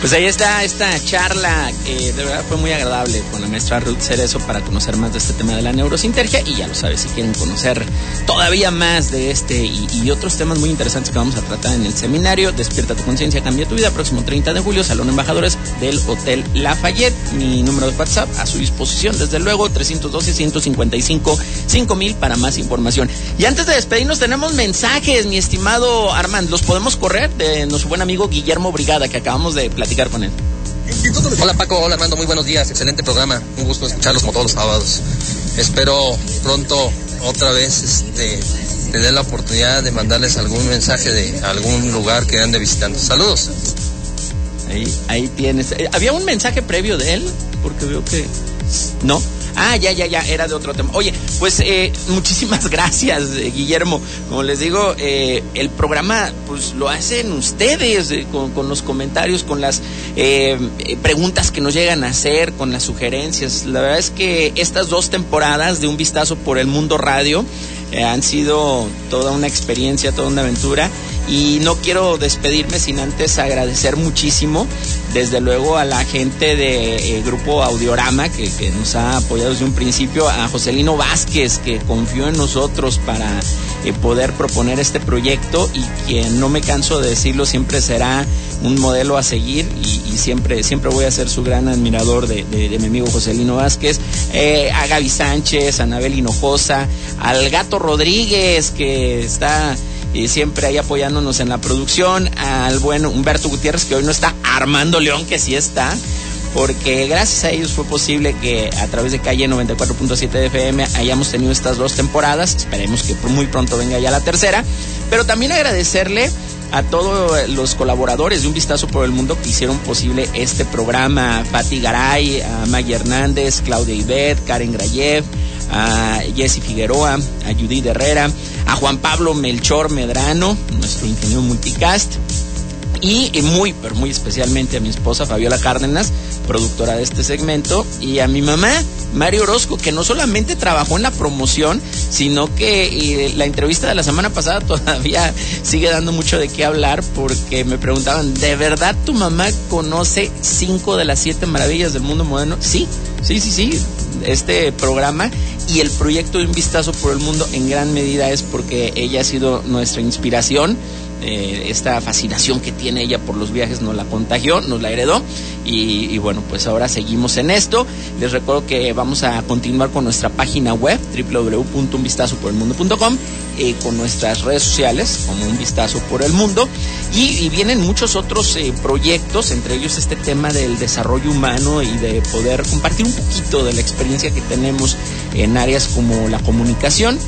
Pues ahí está esta charla que de verdad fue muy agradable con la maestra Ruth Cerezo para conocer más de este tema de la neurosintergia y ya lo sabes, si quieren conocer todavía más de este y, y otros temas muy interesantes que vamos a tratar en el seminario, Despierta tu conciencia, cambia tu vida, próximo 30 de julio, Salón Embajadores del Hotel Lafayette, mi número de WhatsApp a su disposición, desde luego 312-155-5000 para más información. Y antes de despedirnos tenemos mensajes, mi estimado Armand, ¿los podemos correr? De nuestro buen amigo Guillermo Brigada que acabamos de platicar con él. Hola Paco, hola Armando, muy buenos días, excelente programa, un gusto escucharlos como todos los sábados. Espero pronto otra vez este, tener la oportunidad de mandarles algún mensaje de algún lugar que ande visitando. Saludos. Ahí, ahí tienes. Eh, ¿Había un mensaje previo de él? Porque veo que. ¿No? Ah, ya, ya, ya, era de otro tema. Oye, pues eh, muchísimas gracias, eh, Guillermo. Como les digo, eh, el programa pues lo hacen ustedes eh, con, con los comentarios, con las eh, preguntas que nos llegan a hacer, con las sugerencias. La verdad es que estas dos temporadas de Un Vistazo por el Mundo Radio eh, han sido toda una experiencia, toda una aventura. Y no quiero despedirme sin antes agradecer muchísimo, desde luego, a la gente de eh, Grupo Audiorama, que, nos ha apoyado desde un principio, a Joselino Vázquez, que confió en nosotros para eh, poder proponer este proyecto y quien no me canso de decirlo, siempre será un modelo a seguir y, siempre, siempre voy a ser su gran admirador de mi amigo Joselino Vázquez, eh, a Gaby Sánchez, a Anabel Hinojosa, al Gato Rodríguez, que está y siempre ahí apoyándonos en la producción, al buen Humberto Gutiérrez, que hoy no está, Armando León, que sí está, porque gracias a ellos fue posible que a través de calle 94.7 de FM hayamos tenido estas dos temporadas, esperemos que muy pronto venga ya la tercera, pero también agradecerle a todos los colaboradores de Un Vistazo por el Mundo que hicieron posible este programa, a Patti Garay, a Maggie Hernández, Claudia Ibet, Karen Grayev, a Jessy Figueroa, a Judith Herrera, a Juan Pablo Melchor Medrano, nuestro ingeniero multicast, y muy, pero muy especialmente a mi esposa Fabiola Cárdenas, productora de este segmento, y a mi mamá, Mario Orozco, que no solamente trabajó en la promoción, sino que la entrevista de la semana pasada todavía sigue dando mucho de qué hablar, porque me preguntaban, ¿de verdad tu mamá conoce cinco de las siete maravillas del mundo moderno? Sí, sí, sí, sí. Este programa y el proyecto de un vistazo por el mundo en gran medida es porque ella ha sido nuestra inspiración eh, esta fascinación que tiene ella por los viajes nos la contagió, nos la heredó. Y, bueno, pues ahora seguimos en esto. Les recuerdo que vamos a continuar con nuestra página web www.unvistazoporelmundo.com eh, con nuestras redes sociales como Un Vistazo por el Mundo. Y, y vienen muchos otros eh, proyectos, entre ellos este tema del desarrollo humano y de poder compartir un poquito de la experiencia que tenemos en áreas como la comunicación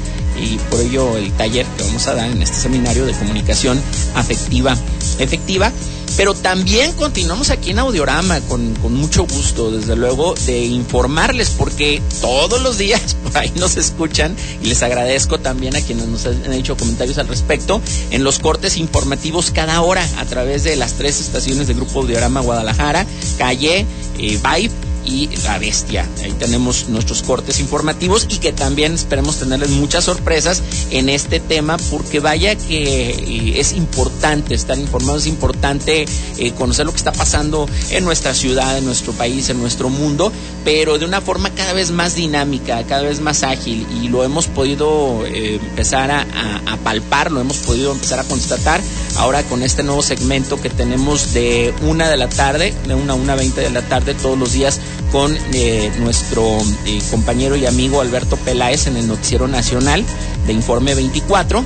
y por ello el taller que vamos a dar en este seminario de comunicación afectiva efectiva. Pero también continuamos aquí en Audiorama con, con, mucho gusto, desde luego, de informarles, porque todos los días por ahí nos escuchan y les agradezco también a quienes nos han hecho comentarios al respecto en los cortes informativos cada hora a través de las tres estaciones del Grupo Audiorama Guadalajara, Calle, eh, Vibe y La Bestia. Ahí tenemos nuestros cortes informativos y que también esperemos tenerles muchas sorpresas en este tema porque vaya que eh, es importante estar informados, es importante eh, conocer lo que está pasando en nuestra ciudad, en nuestro país, en nuestro mundo, pero de una forma cada vez más dinámica, cada vez más ágil y lo hemos podido eh, empezar a, a, a palpar, lo hemos podido empezar a constatar ahora con este nuevo segmento que tenemos de una de la tarde, de una a una veinte de la tarde todos los días con eh, nuestro eh, compañero y amigo Alberto Peláez en el Noticiero Nacional de Informe 24.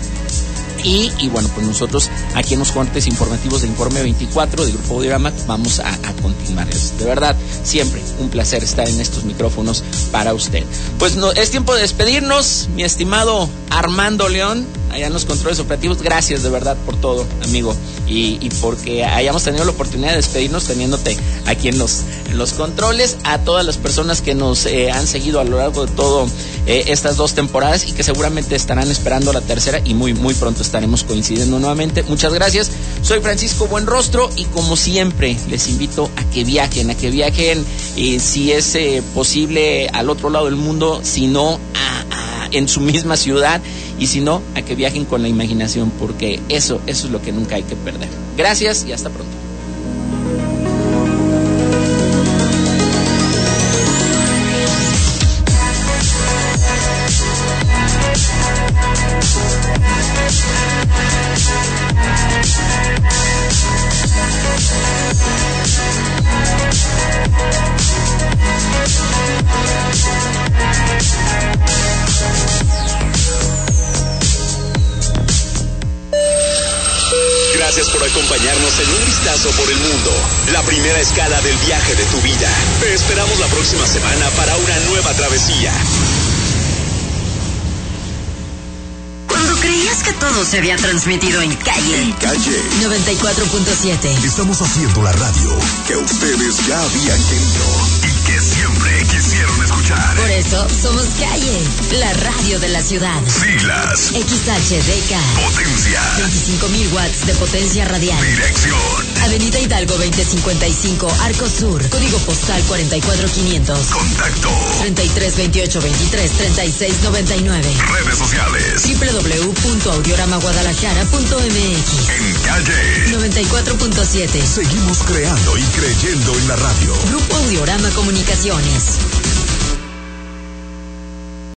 Y, y, bueno, pues nosotros aquí en los cortes informativos de Informe 24 de Grupo Audiorama vamos a, a continuarles. De verdad, siempre un placer estar en estos micrófonos para usted. Pues es tiempo de despedirnos, mi estimado Armando León, allá en los controles operativos. Gracias de verdad por todo, amigo. Y, porque hayamos tenido la oportunidad de despedirnos teniéndote aquí en los, los controles. A todas las personas que nos eh, han seguido a lo largo de todo eh, estas dos temporadas y que seguramente estarán esperando la tercera y muy, muy pronto estaremos coincidiendo nuevamente. Muchas gracias. Soy Francisco Buenrostro y como siempre les invito a que viajen, a que viajen eh, si es eh, posible al otro lado del mundo, si no en su misma ciudad y si no a que viajen con la imaginación porque eso, eso es lo que nunca hay que perder. Gracias y hasta pronto. Acompañarnos en un vistazo por el mundo, la primera escala del viaje de tu vida. Te esperamos la próxima semana para una nueva travesía. Cuando creías que todo se había transmitido en calle. En calle 94.7. Estamos haciendo la radio que ustedes ya habían querido y que siempre quisieron escuchar. Por eso somos calle, la radio de la ciudad. Siglas. XHDK. Potencia. 25.000 watts de potencia radial. Dirección. Avenida Hidalgo 2055, Arco Sur. Código postal 44500. Contacto. 33 28 23 36 99. Redes sociales. www.audioramaguadalajara.mx. En calle 94.7. Seguimos creando y creyendo en la radio. Grupo Audiorama Comunicaciones.